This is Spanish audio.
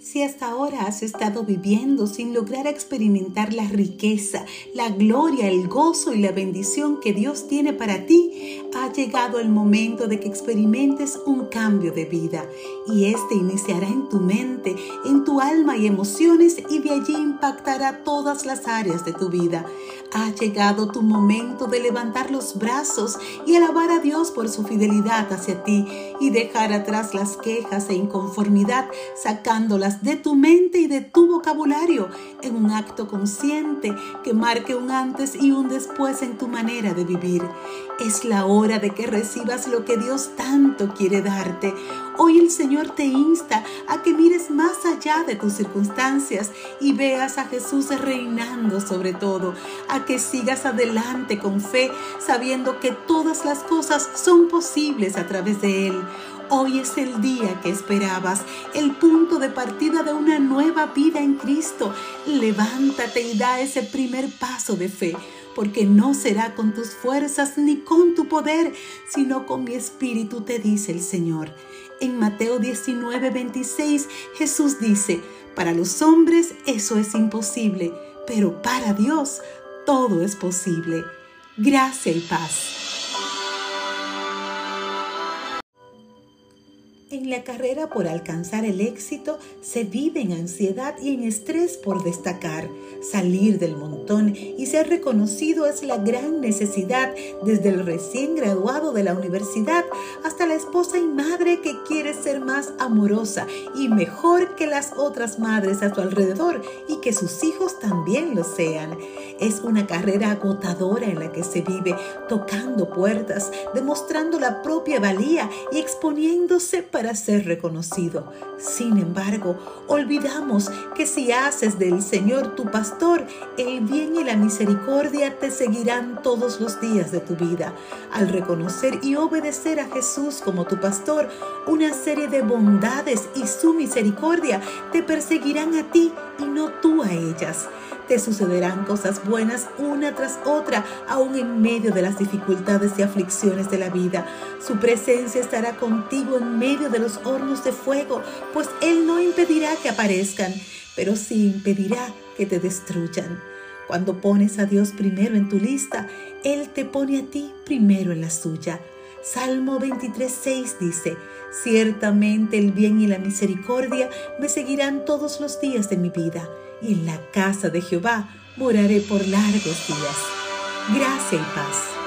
Si hasta ahora has estado viviendo sin lograr experimentar la riqueza, la gloria, el gozo y la bendición que Dios tiene para ti, ha llegado el momento de que experimentes un cambio de vida y este iniciará en tu mente, en tu alma y emociones y de allí impactará todas las áreas de tu vida. Ha llegado tu momento de levantar los brazos y alabar a Dios por su fidelidad hacia ti y dejar atrás las quejas e inconformidad sacándolas de tu mente y de tu vocabulario en un acto consciente que marque un antes y un después en tu manera de vivir. Es la hora de que recibas lo que Dios tanto quiere darte. Hoy el Señor te insta a que mires más allá de tus circunstancias y veas a Jesús reinando sobre todo, a que sigas adelante con fe, sabiendo que todas las cosas son posibles a través de Él. Hoy es el día que esperabas, el punto de partida de una nueva vida en Cristo. Levántate y da ese primer paso de fe, porque no será con tus fuerzas ni con tu poder, sino con mi espíritu, te dice el Señor. En Mateo 19, 26, Jesús dice, para los hombres eso es imposible, pero para Dios todo es posible. Gracia y paz. En la carrera por alcanzar el éxito se vive en ansiedad y en estrés por destacar. Salir del montón y ser reconocido es la gran necesidad desde el recién graduado de la universidad hasta la esposa y madre que quiere ser más amorosa y mejor que las otras madres a su alrededor y que sus hijos también lo sean. Es una carrera agotadora en la que se vive tocando puertas, demostrando la propia valía y exponiéndose para ser reconocido. Sin embargo, olvidamos que si haces del Señor tu pastor, el bien y la misericordia te seguirán todos los días de tu vida. Al reconocer y obedecer a Jesús como tu pastor, una serie de bondades y su misericordia te perseguirán a ti y no tú a ellas. Te sucederán cosas buenas una tras otra, aún en medio de las dificultades y aflicciones de la vida. Su presencia estará contigo en medio de los hornos de fuego, pues Él no impedirá que aparezcan, pero sí impedirá que te destruyan. Cuando pones a Dios primero en tu lista, Él te pone a ti primero en la suya. Salmo 23.6 dice, Ciertamente el bien y la misericordia me seguirán todos los días de mi vida y en la casa de Jehová moraré por largos días. Gracia y paz.